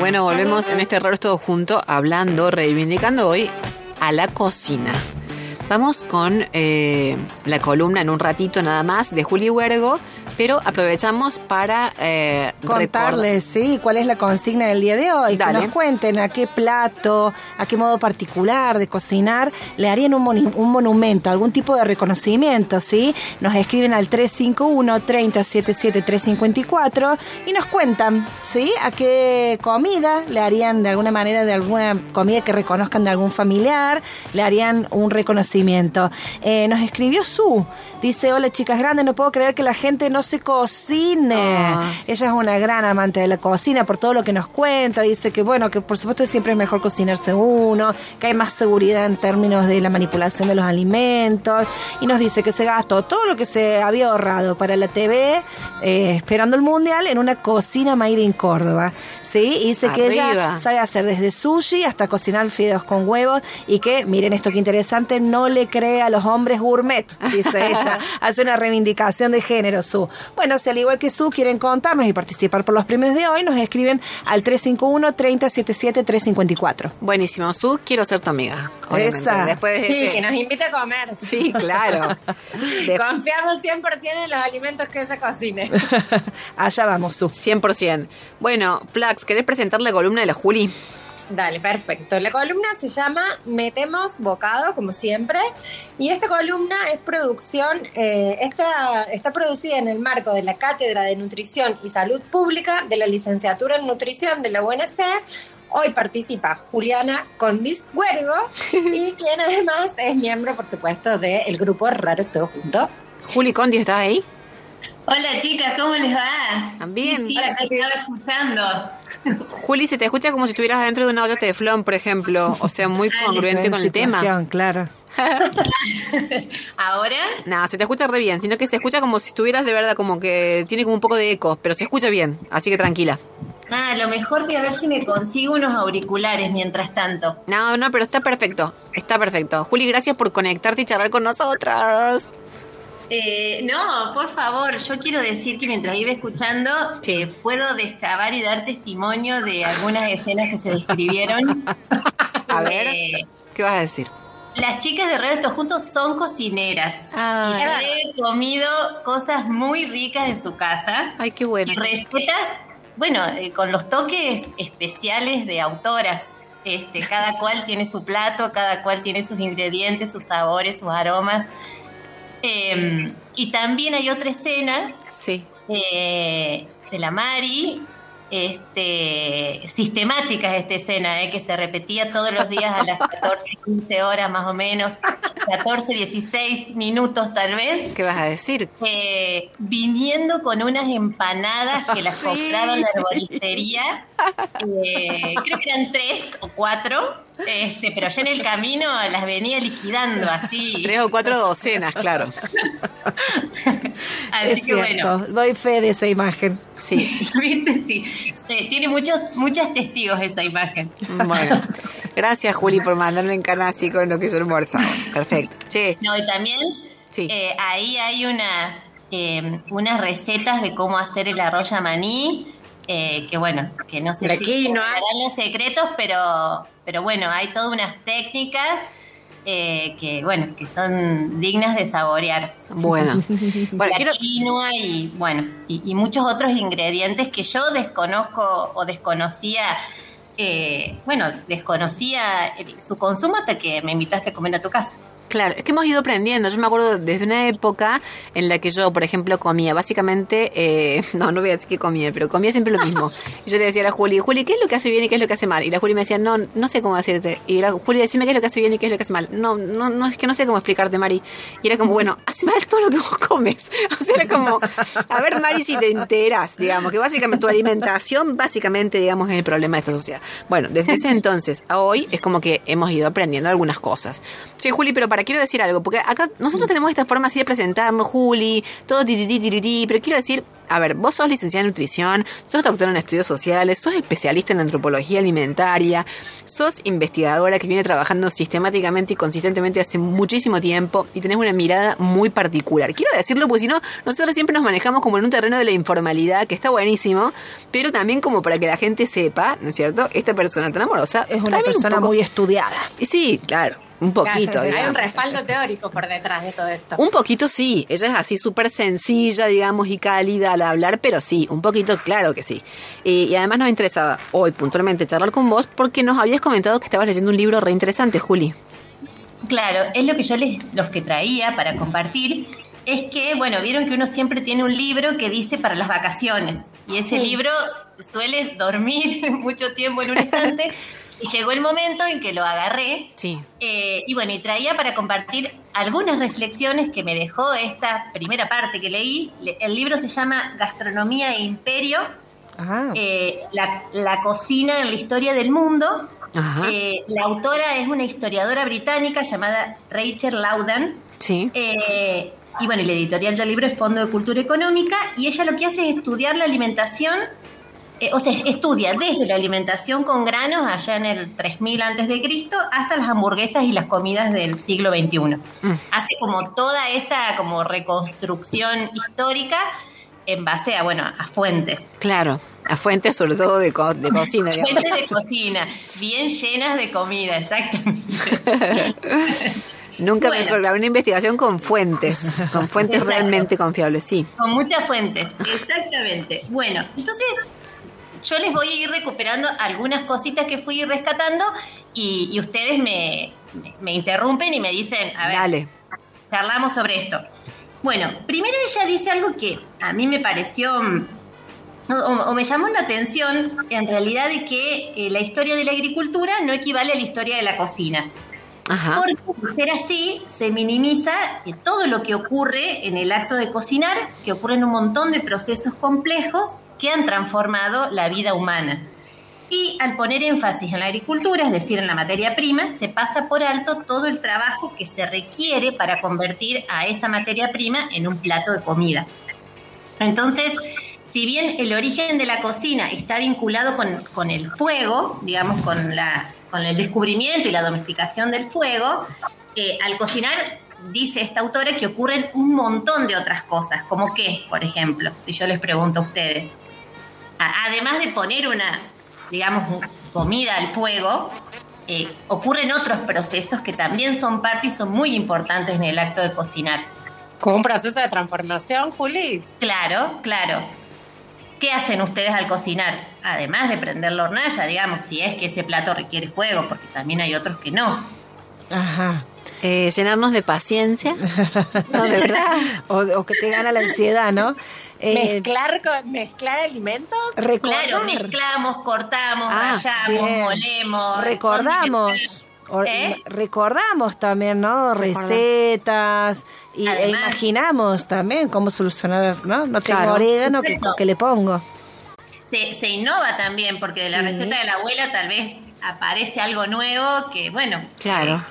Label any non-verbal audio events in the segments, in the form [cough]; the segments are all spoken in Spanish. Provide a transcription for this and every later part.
Bueno, volvemos en este error todo junto, hablando, reivindicando hoy a la cocina. Vamos con eh, la columna en un ratito nada más de Juli Huergo, pero aprovechamos para eh, contarles, sí, cuál es la consigna del día de hoy. Que nos cuenten a qué plato, a qué modo particular de cocinar le harían un, un monumento, algún tipo de reconocimiento, ¿sí? Nos escriben al 351 3077 354 y nos cuentan, ¿sí? A qué comida le harían de alguna manera, de alguna comida que reconozcan de algún familiar, le harían un reconocimiento. Eh, nos escribió Su, dice, hola chicas grandes, no puedo creer que la gente no se cocine. Ah. Ella es una gran amante de la cocina por todo lo que nos cuenta. Dice que, bueno, que por supuesto siempre es mejor cocinarse uno, que hay más seguridad en términos de la manipulación de los alimentos. Y nos dice que se gastó todo lo que se había ahorrado para la TV, eh, esperando el mundial, en una cocina made in Córdoba. ¿Sí? Y dice que ella sabe hacer desde sushi hasta cocinar fideos con huevos y que, miren esto que interesante, no le cree a los hombres gourmet, dice [laughs] ella. Hace una reivindicación de género, su. Bueno, si al igual que Su quieren contarnos y participar por los premios de hoy, nos escriben al 351-3077-354. Buenísimo. Su, quiero ser tu amiga. Esa. Después sí, que nos invite a comer. Sí, claro. [laughs] Confiamos 100% en los alimentos que ella cocine. [laughs] Allá vamos, Su. 100%. Bueno, Flax, ¿querés presentar la columna de la Juli? Dale, perfecto. La columna se llama Metemos Bocado, como siempre, y esta columna es producción, eh, está, está producida en el marco de la Cátedra de Nutrición y Salud Pública de la Licenciatura en Nutrición de la UNC. Hoy participa Juliana Condis Huergo, [laughs] y quien además es miembro, por supuesto, del grupo Raros Todo Junto. Juli Condis, ¿estás ahí? Hola chicas, ¿cómo les va? También. Sí, estaba escuchando. [laughs] Juli, se te escucha como si estuvieras dentro de una olla de flon, por ejemplo. O sea, muy congruente con el tema. Claro. [laughs] ¿Ahora? No, se te escucha re bien, sino que se escucha como si estuvieras de verdad, como que tiene como un poco de eco, pero se escucha bien, así que tranquila. Ah, lo mejor que a ver si me consigo unos auriculares mientras tanto. No, no, pero está perfecto, está perfecto. Juli, gracias por conectarte y charlar con nosotras. Eh, no, por favor, yo quiero decir que mientras iba escuchando, eh, puedo deschavar y dar testimonio de algunas escenas que se describieron. [laughs] a ver, eh, ¿qué vas a decir? Las chicas de Resto Juntos son cocineras. Ah, y he comido cosas muy ricas en su casa. Ay, qué bueno. recetas, bueno, con los toques especiales de autoras. Este, cada cual tiene su plato, cada cual tiene sus ingredientes, sus sabores, sus aromas. Em, y también hay otra escena sí. Eh, de la Mari, este, sistemática esta escena, eh, que se repetía todos los días a las 14, 15 horas más o menos, 14, 16 minutos tal vez. ¿Qué vas a decir? Eh, viniendo con unas empanadas que las compraron en la arboristería, eh, creo que eran tres o cuatro, este, pero ya en el camino las venía liquidando así. Tres o cuatro docenas, claro. [laughs] así que bueno. Doy fe de esa imagen. Sí. [laughs] ¿Viste? Sí. Tiene muchos, muchos testigos esa imagen. Bueno. Gracias, Juli, por mandarme en cana así con lo que yo almuerzo. Perfecto. Sí. No, y también eh, ahí hay unas, eh, unas recetas de cómo hacer el arroz maní. Eh, que bueno, que no sé si no hay los secretos, pero, pero bueno, hay todas unas técnicas eh, que bueno, que son dignas de saborear. Bueno, [laughs] bueno la quinoa y bueno, y, muchos otros ingredientes que yo desconozco o desconocía. Eh, bueno, desconocía su consumo hasta que me invitaste a comer a tu casa. Claro, es que hemos ido aprendiendo. Yo me acuerdo desde una época en la que yo, por ejemplo, comía básicamente, eh, [laughs] no, no voy a decir que comía, pero comía siempre lo mismo. Y yo le decía a la Juli, Juli, ¿qué es lo que hace bien y qué es lo que hace mal? Y la Juli me decía, no, no sé cómo decirte. Y la Juli, decime qué es lo que hace bien y qué es lo que hace mal. No, no, no, es que no sé cómo explicarte, Mari. Y era como, bueno, hace mal todo lo que vos comes. [laughs] O sea, era como, a ver, Mari, si te enteras, digamos, que básicamente tu alimentación, básicamente, digamos, es el problema de esta sociedad. Bueno, desde ese entonces a hoy es como que hemos ido aprendiendo algunas cosas. Che, Juli, pero para quiero decir algo, porque acá nosotros tenemos esta forma así de presentarnos, Juli, todo ti, pero quiero decir, a ver, vos sos licenciada en nutrición, sos doctora en estudios sociales, sos especialista en antropología alimentaria, sos investigadora que viene trabajando sistemáticamente y consistentemente hace muchísimo tiempo y tenés una mirada muy particular. Quiero decirlo porque si no, nosotros siempre nos manejamos como en un terreno de la informalidad, que está buenísimo, pero también como para que la gente sepa, ¿no es cierto? Esta persona tan amorosa es una persona muy estudiada. Sí, claro. Un poquito, Hay un respaldo teórico por detrás de todo esto. Un poquito sí, ella es así súper sencilla, digamos, y cálida al hablar, pero sí, un poquito, claro que sí. y además nos interesaba hoy puntualmente charlar con vos porque nos habías comentado que estabas leyendo un libro re interesante, Juli. Claro, es lo que yo les, los que traía para compartir, es que, bueno, vieron que uno siempre tiene un libro que dice para las vacaciones, y ese libro suele dormir [laughs] mucho tiempo en un estante. [laughs] Y llegó el momento en que lo agarré. Sí. Eh, y bueno, y traía para compartir algunas reflexiones que me dejó esta primera parte que leí. El libro se llama Gastronomía e Imperio. Eh, la, cocina en la historia del mundo. Eh, la autora es una historiadora británica llamada Rachel Laudan. Sí. y bueno, el editorial del libro es Fondo de Cultura Económica. Y ella lo que hace es estudiar la alimentación eh, o sea, estudia desde la alimentación con granos allá en el 3000 antes de Cristo hasta las hamburguesas y las comidas del siglo XXI. Mm. Hace como toda esa como reconstrucción histórica en base a, bueno, a fuentes. Claro, a fuentes sobre todo de, de cocina. fuentes de cocina, bien llenas de comida, exactamente. [laughs] Nunca me mejor, una investigación con fuentes, con fuentes realmente confiables, sí. Con muchas fuentes, exactamente. Bueno, entonces yo les voy a ir recuperando algunas cositas que fui rescatando y, ustedes me, interrumpen y me dicen, a ver, Dale. charlamos sobre esto. Bueno, primero ella dice algo que a mí me pareció o, me llamó la atención en realidad de que eh, la historia de la agricultura no equivale a la historia de la cocina. Ajá. Porque por ser así, se minimiza todo lo que ocurre en el acto de cocinar, que ocurren un montón de procesos complejos que han transformado la vida humana. Y al poner énfasis en la agricultura, es decir, en la materia prima, se pasa por alto todo el trabajo que se requiere para convertir a esa materia prima en un plato de comida. Entonces, si bien el origen de la cocina está vinculado con, el fuego, digamos, con, la, con el descubrimiento y la domesticación del fuego, eh, al cocinar dice esta autora que ocurren un montón de otras cosas, como qué, por ejemplo, si yo les pregunto a ustedes además de poner una, digamos, comida al fuego, eh, ocurren otros procesos que también son parte y son muy importantes en el acto de cocinar. ¿Como un proceso de transformación, Juli? Claro, claro. ¿Qué hacen ustedes al cocinar? Además de prender la hornalla, digamos, si es que ese plato requiere fuego, porque también hay otros que no. Ajá. Eh, llenarnos de paciencia, [laughs] ¿no? ¿De verdad? o, que te gana la ansiedad, ¿no? Eh, mezclar mezclar alimentos. Claro, mezclamos, cortamos, ah, rayamos, molemos. Recordamos. ¿Eh? Recordamos también, ¿no? Recetas y e imaginamos también cómo solucionar, ¿no? No tengo orégano, que, le pongo? Se, se, innova también, porque de la receta de la abuela tal vez aparece algo nuevo que, bueno. Claro.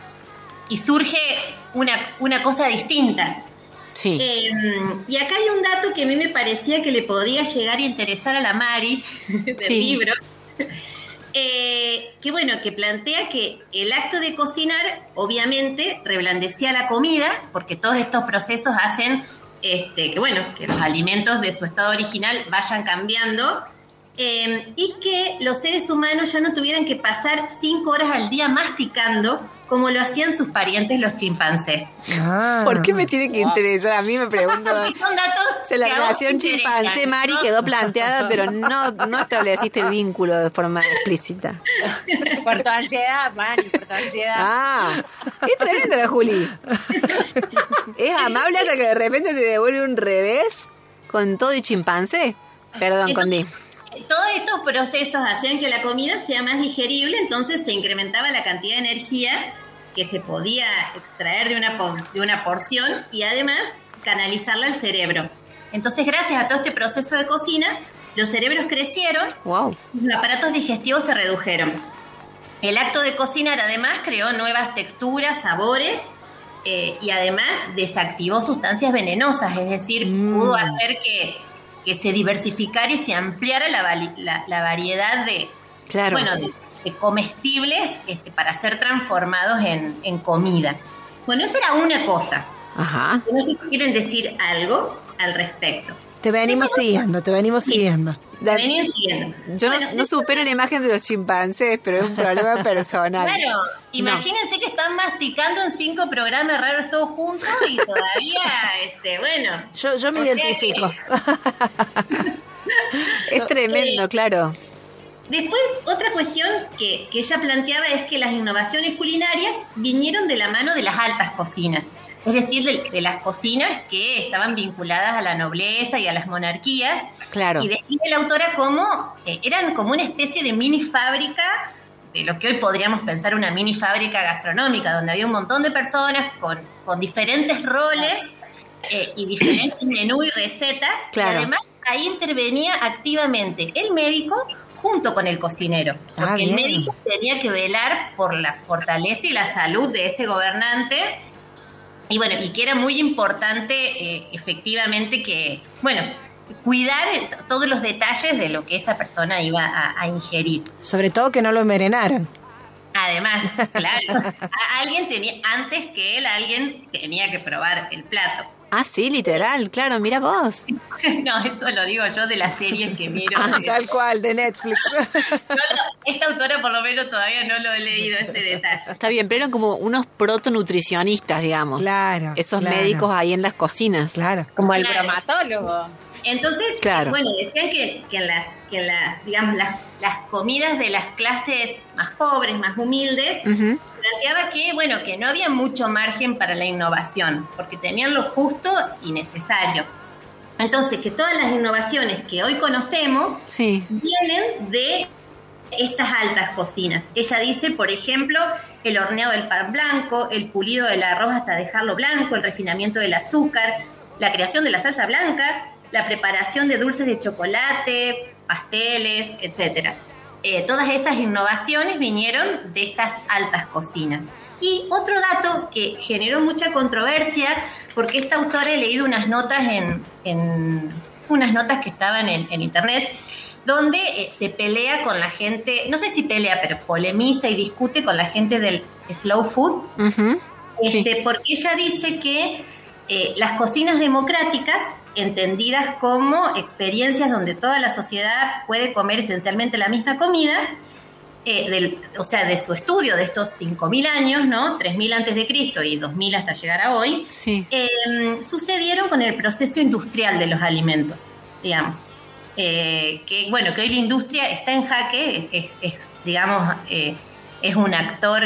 Y surge una, una cosa distinta. Sí. Em, y acá hay un dato que a mí me parecía que le podía llegar a interesar a la Mari [laughs] del libro. [laughs] Eh, que bueno, que plantea que el acto de cocinar obviamente reblandecía la comida, porque todos estos procesos hacen este, que bueno, que los alimentos de su estado original vayan cambiando em, y que los seres humanos ya no tuvieran que pasar cinco horas al día masticando como lo hacían sus parientes los chimpancés. Ah. ¿Por qué me tiene que interesar? A mí me pregunto. [laughs] Son datos la relación chimpancé-Mari quedó planteada, pero no, no estableciste el vínculo de forma explícita. [laughs] Por tu ansiedad, Mari, por tu ansiedad. Ah, qué tremenda la Juli. Es amable hasta que de repente te devuelve un revés con todo y chimpancé. Perdón, Condi todos estos procesos hacían que la comida sea más digerible, entonces se incrementaba la cantidad de energía que se podía extraer de una, de una porción y además canalizarla al cerebro. Entonces, gracias a todo este proceso de cocina, los cerebros crecieron, wow. y los aparatos digestivos se redujeron. El acto de cocinar además creó nuevas texturas, sabores eh, y además desactivó sustancias venenosas, es decir, mm. pudo hacer que que se diversificara y se ampliara la, la, variedad de, bueno, de, comestibles este, para ser transformados en, en comida. Bueno, esa era una cosa. Ajá. No sé si quieren decir algo al respecto. Te venimos siguiendo, te venimos siguiendo. Siguiendo. Yo no, supero la imagen de los chimpancés, pero es un problema [laughs] personal. Claro, imagínense que están masticando en cinco programas raros todos juntos y todavía, [laughs] este, bueno. Yo, yo me identifico. es [laughs] tremendo, claro. Después, otra cuestión que, que ella planteaba es que las innovaciones culinarias vinieron de la mano de las altas cocinas es decir, de, las cocinas que estaban vinculadas a la nobleza y a las monarquías. Claro. Y describe la autora como, eh, eran como una especie de mini fábrica, de lo que hoy podríamos pensar una mini fábrica gastronómica, donde había un montón de personas con, con diferentes roles eh, y diferentes [clears throat] menús y recetas. Claro. Y además ahí intervenía activamente el médico junto con el cocinero. Ah, porque el médico tenía que velar por la fortaleza y la salud de ese gobernante y bueno, y que era muy importante eh, efectivamente que, bueno, cuidar todos los detalles de lo que esa persona iba a, ingerir. Sobre todo que no lo envenenaran. Además, [laughs] claro, alguien tenía, antes que él, alguien tenía que probar el plato. Ah, sí, literal, claro, mira vos. [laughs] no, eso lo digo yo de las series que [laughs] miro. Ah, [laughs] tal cual, de Netflix. esta autora por lo menos todavía no lo he leído ese detalle. Está bien, pero eran como unos protonutricionistas, digamos. Claro. Esos médicos ahí en las cocinas. Claro. Como el bromatólogo. Entonces, claro. bueno, decían que, que, en las, que en las, digamos, las, las comidas de las clases más pobres, más humildes, que, bueno, que no había mucho margen para la innovación, porque tenían lo justo y necesario. Entonces, que todas las innovaciones que hoy conocemos vienen de estas altas cocinas. Ella dice, por ejemplo, el horneado del pan blanco, el pulido del arroz hasta dejarlo blanco, el refinamiento del azúcar, la creación de la salsa blanca, la preparación de dulces de chocolate, pasteles, etcétera. Eh, todas esas innovaciones vinieron de estas altas cocinas. Y otro dato que generó mucha controversia, porque esta autora he leído unas notas en, unas notas que estaban en, internet, donde eh, se pelea con la gente, no sé si pelea, pero polemiza y discute con la gente del slow food, este, porque ella dice que eh, las cocinas democráticas entendidas como experiencias donde toda la sociedad puede comer esencialmente la misma comida, eh, o sea, de su estudio de estos 5.000 años, ¿no? 3.000 antes de Cristo y 2.000 hasta llegar a hoy, em, sucedieron con el proceso industrial de los alimentos, digamos. Eh, que, bueno, que hoy la industria está en jaque, es, digamos, eh, es un actor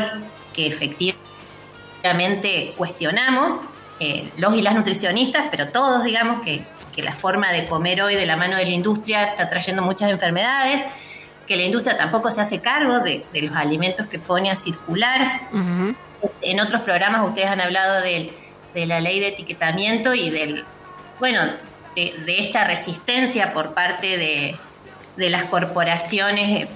que efectivamente cuestionamos, eh, los y las nutricionistas, pero todos digamos que, la forma de comer hoy de la mano de la industria está trayendo muchas enfermedades, que la industria tampoco se hace cargo de, los alimentos que pone a circular. En otros programas ustedes han hablado de, la ley de etiquetamiento y del, bueno, de, esta resistencia por parte de, las corporaciones,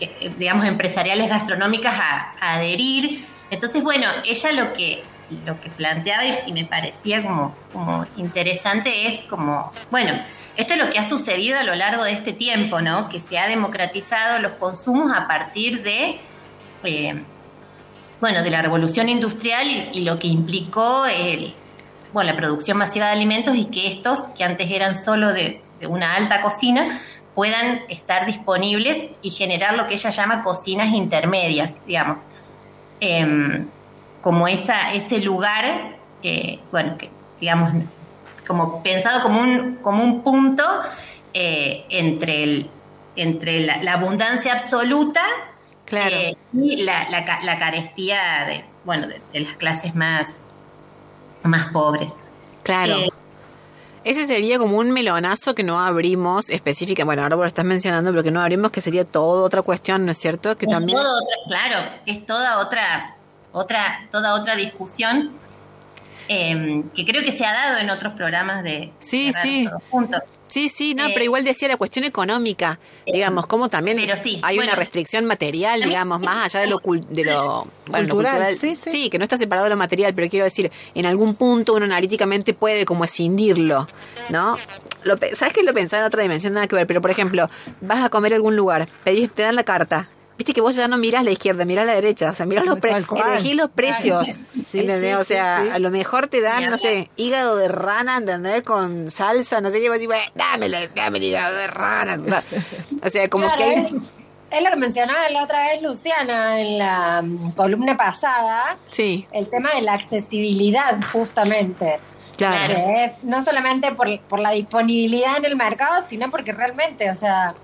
eh, digamos, empresariales gastronómicas a adherir. Entonces, bueno, ella lo que lo que planteaba y, me parecía como, como interesante es como, bueno, esto es lo que ha sucedido a lo largo de este tiempo, ¿no? Que se ha democratizado los consumos a partir de, eh, bueno, de la revolución industrial y, lo que implicó el, bueno, la producción masiva de alimentos y que estos, que antes eran solo de, una alta cocina, puedan estar disponibles y generar lo que ella llama cocinas intermedias, digamos. Em, como esa, ese lugar, que, bueno, que digamos, como pensado como un, como un punto eh, entre, el, entre la, abundancia absoluta eh, y la, la, carestía de, bueno, de, las clases más, más pobres. Claro. Eh, ese sería como un melonazo que no abrimos específica, bueno, ahora lo estás mencionando, pero que no abrimos, que sería toda otra cuestión, ¿no es cierto? Que también... claro, es toda otra otra, toda otra discusión em, que creo que se ha dado en otros programas de, sí, sí. Sí, sí, no, pero eh, igual decía la cuestión económica, eh, digamos, como también hay una restricción material, digamos, más allá de lo, de lo, cultural, sí, sí. que no está separado de lo material, pero quiero decir, en algún punto uno analíticamente puede como escindirlo, ¿no? lo, ¿sabes que lo pensaba en otra dimensión? Nada que ver, pero por ejemplo, vas a comer a algún lugar, te, te dan la carta, viste que vos ya no mirás la izquierda, mirás la derecha, o sea, mirás los, elegís los precios, ¿entendés? o sea, a lo mejor te dan, no sé, hígado de rana, ¿entendés? Con salsa, no sé qué, vas a decir, dame, dame el hígado de rana. o sea, como que hay... Es lo que mencionaba la otra vez Luciana en la mm, columna pasada. Sí. El tema de la accesibilidad, justamente. Claro. Que es no solamente por, por la disponibilidad en el mercado, sino porque realmente, o sea,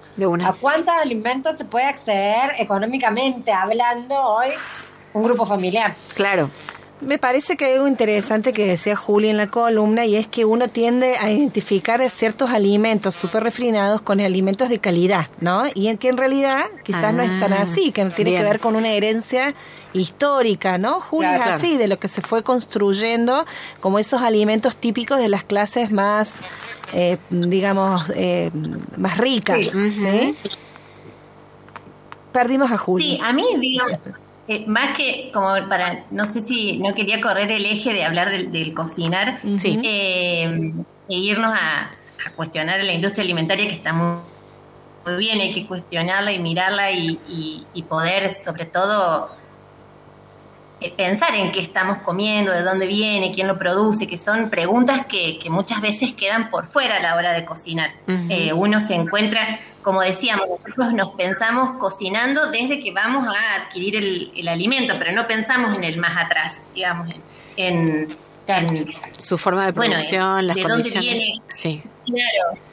¿A cuántos alimentos se puede acceder económicamente hablando hoy un grupo familiar? Claro. Me parece que hay algo interesante que decía Juli en la columna y es que uno tiende a identificar ciertos alimentos súper refinados con alimentos de calidad, ¿no? Y en que en realidad quizás no es tan ah, así, que tiene que ver con una herencia histórica, ¿no? Juli es así, de lo que se fue construyendo como esos alimentos típicos de las clases más eh, digamos, eh, más ricas. Sí. Perdimos a Julio. Sí, a mí, digamos, eh, más que como para, no sé si no quería correr el eje de hablar del, cocinar e irnos a, cuestionar la industria alimentaria que está muy, bien, hay que cuestionarla y mirarla y, y poder sobre todo eh, pensar en qué estamos comiendo, de dónde viene, quién lo produce, que son preguntas que, muchas veces quedan por fuera a la hora de cocinar. Eh, uno se encuentra, como decíamos, nosotros nos pensamos cocinando desde que vamos a adquirir el, alimento, pero no pensamos en el más atrás, digamos, en, su forma de producción, las condiciones. sí. Claro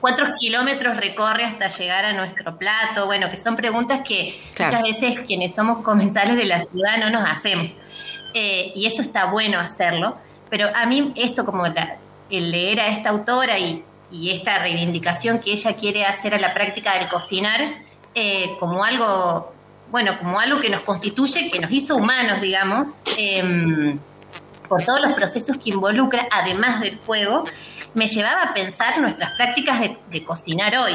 cuántos kilómetros recorre hasta llegar a nuestro plato? Bueno, que son preguntas que muchas veces quienes somos comensales de la ciudad no nos hacemos. Eh, y eso está bueno hacerlo. Pero a mí esto como el leer a esta autora y, esta reivindicación que ella quiere hacer a la práctica del cocinar eh, como algo, bueno, como algo que nos constituye, que nos hizo humanos, digamos, em, por todos los procesos que involucra, además del fuego, me llevaba a pensar nuestras prácticas de, cocinar hoy.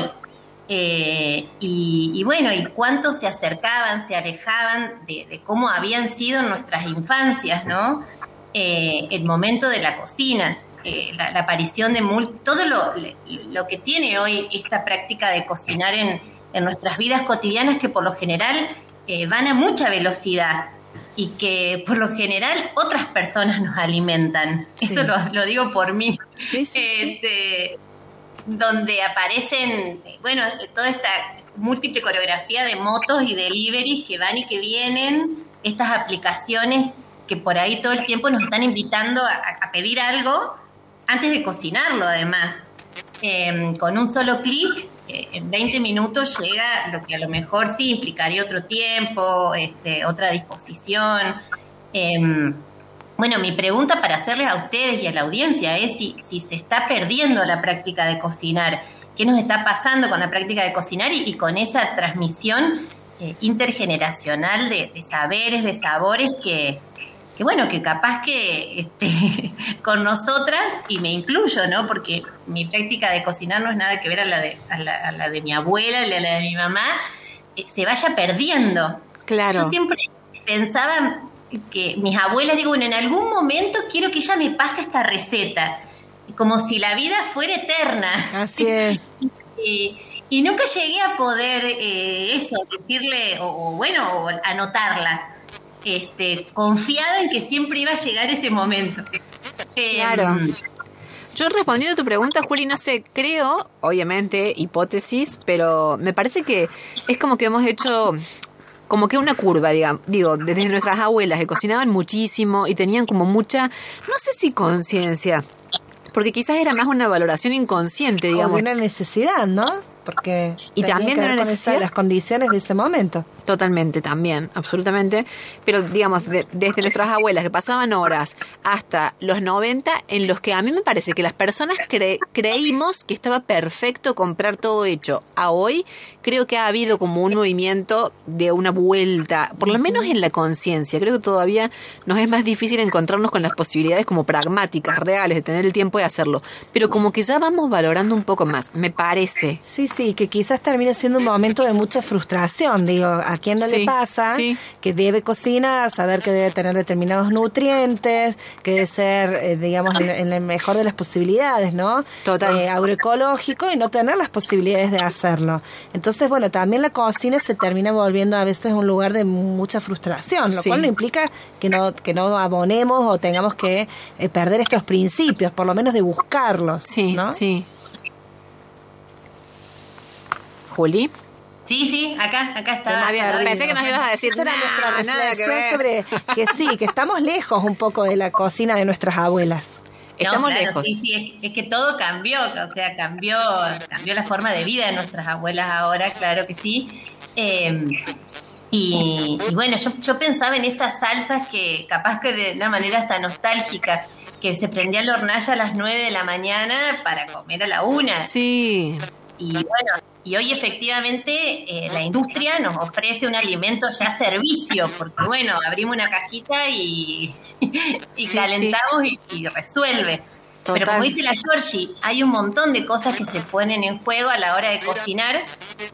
Eh, y, bueno, y cuánto se acercaban, se alejaban de, cómo habían sido nuestras infancias, ¿no? Eh, el momento de la cocina, eh, la, aparición de todo lo, lo, que tiene hoy esta práctica de cocinar en, en nuestras vidas cotidianas que por lo general van a mucha velocidad y que por lo general otras personas nos alimentan. Eso lo, digo por mí. este, donde aparecen, bueno, toda esta múltiple coreografía de motos y deliveries que van y que vienen, estas aplicaciones que por ahí todo el tiempo nos están invitando a, pedir algo antes de cocinarlo además. Em, con un solo clic en 20 minutos llega lo que a lo mejor sí implicaría otro tiempo, este, otra disposición. Em, bueno, mi pregunta para hacerles a ustedes y a la audiencia es si, se está perdiendo la práctica de cocinar, qué nos está pasando con la práctica de cocinar y, con esa transmisión eh, intergeneracional de saberes, de sabores que, que bueno, que capaz que este, [laughs] con nosotras, y me incluyo, ¿no? Porque mi práctica de cocinar no es nada que ver a la de, a la, de mi abuela, a la de mi mamá, eh, se vaya perdiendo. Claro. Yo siempre pensaba que mis abuelas, digo, bueno, en algún momento quiero que ella me pase esta receta, como si la vida fuera eterna. Así [laughs] es. y, nunca llegué a poder eh, eso, decirle, o, o bueno, anotarla este, confiada en que siempre iba a llegar ese momento. Claro. Em, yo respondiendo a tu pregunta, Juli, no sé, creo, obviamente, hipótesis, pero me parece que es como que hemos hecho como que una curva, digamos, digo, desde nuestras abuelas que cocinaban muchísimo y tenían como mucha, no sé si conciencia, porque quizás era más una valoración inconsciente, digamos. una necesidad, ¿no? Porque y también de las condiciones de este momento. Totalmente, también, absolutamente. Pero digamos, desde nuestras abuelas que pasaban horas hasta los 90, en los que a mí me parece que las personas creímos que estaba perfecto comprar todo hecho. A hoy creo que ha habido como un movimiento de una vuelta, por lo menos en la conciencia. Creo que todavía nos es más difícil encontrarnos con las posibilidades como pragmáticas, reales, de tener el tiempo de hacerlo. Pero como que ya vamos valorando un poco más, me parece. Sí, sí, que quizás termine siendo un momento de mucha frustración, digo, quién no le pasa que debe cocinar, saber que debe tener determinados nutrientes, que debe ser, eh, digamos, en, la mejor de las posibilidades, ¿no? Total. Eh, agroecológico y no tener las posibilidades de hacerlo. Entonces, bueno, también la cocina se termina volviendo a veces un lugar de mucha frustración, lo cual no implica que no, que no abonemos o tengamos que eh, perder estos principios, por lo menos de buscarlos. Sí, sí. Juli. Sí, sí, acá, acá está. Pensé que nos ibas a decir nada, nada que ver. sobre que sí, que estamos lejos un poco de la cocina de nuestras abuelas. Estamos lejos. Sí, sí, es, que todo cambió, o sea, cambió, cambió la forma de vida de nuestras abuelas ahora, claro que sí. Em, y, bueno, yo, yo pensaba en esas salsas que capaz que de una manera hasta nostálgica, que se prendía la hornalla a las 9 de la mañana para comer a la una. Sí. Y bueno, y hoy efectivamente eh, la industria nos ofrece un alimento ya servicio, porque bueno, abrimos una cajita y, [laughs] y calentamos Y, resuelve. Pero como dice la Georgie, hay un montón de cosas que se ponen en juego a la hora de cocinar,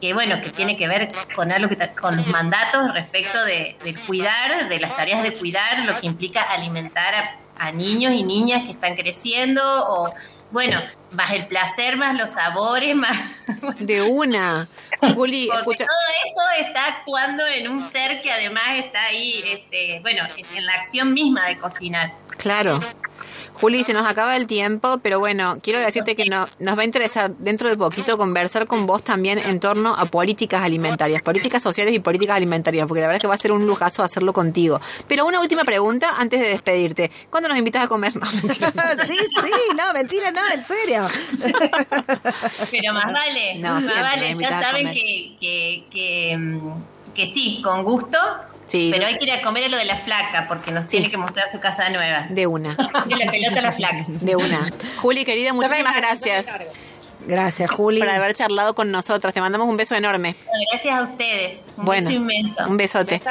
que bueno, que tiene que ver con algo que con los mandatos respecto de, cuidar, de las tareas de cuidar, lo que implica alimentar a niños y niñas que están creciendo o bueno, más el placer, más los sabores, [laughs] más... De una. Juli, escucha. Todo eso está actuando en un ser que además está ahí, este, bueno, en la acción misma de cocinar. Claro. Juli, se nos acaba el tiempo, pero bueno, quiero decirte que no, nos va a interesar dentro de poquito conversar con vos también en torno a políticas alimentarias, políticas sociales y políticas alimentarias, porque la verdad es que va a ser un lujazo hacerlo contigo. Pero una última pregunta antes de despedirte. ¿Cuándo nos invitas a comer? No, mentira. [laughs] sí, sí, no, mentira, no, en serio. [laughs] pero más vale, no, más vale, ya saben que, que, que, mm, que sí, con gusto pero hay que ir a comer a lo de la flaca porque nos tiene que mostrar su casa nueva. De una. [laughs] De la pelota a la flaca. De una. Juli, querida, muchísimas gracias. Gracias, Juli. Por haber charlado con nosotras. Te mandamos un beso enorme. Gracias a ustedes. Un bueno, beso inmenso. Un besote.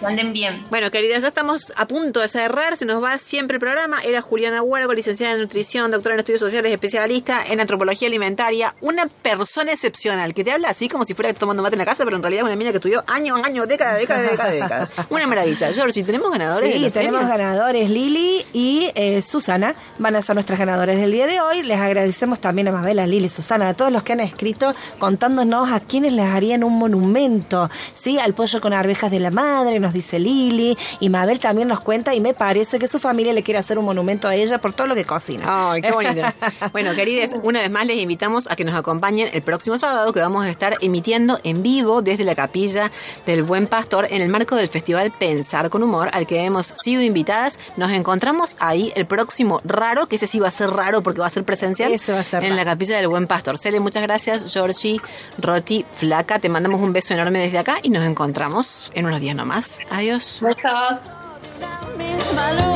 Manden bien. Bueno, queridas, ya estamos a punto de cerrar. Se nos va siempre el programa. Era Juliana Huergo, licenciada en nutrición, doctora en estudios sociales, especialista en antropología alimentaria. Una persona excepcional que te habla así como si fuera tomando mate en la casa, pero en realidad es una niña que estudió año, año, década, década, década, década. Una maravilla. George, ¿tenemos ganadores? Sí, tenemos ganadores. Lili y eh, Susana van a ser nuestras ganadores del día de hoy. Les agradecemos también a Mabel, a Lili, Susana, a todos los que han escrito contándonos a quienes les harían un monumento, ¿sí? Al pollo con arvejas de la madre, nos dice Lili, y Mabel también nos cuenta y me parece que su familia le quiere hacer un monumento a ella por todo lo que cocina. Ay, qué bonito. [laughs] bueno, queridos, una vez más les invitamos a que nos acompañen el próximo sábado que vamos a estar emitiendo en vivo desde la capilla del Buen Pastor en el marco del Festival Pensar con Humor al que hemos sido invitadas. Nos encontramos ahí el próximo raro, que ese sí va a ser raro porque va a ser presencial va a ser en la capilla del Buen Pastor. Se muchas gracias, Georgie, Roti, Flaca. Te mandamos un beso enorme desde acá y nos encontramos en unos días nomás. Adiós. Besos.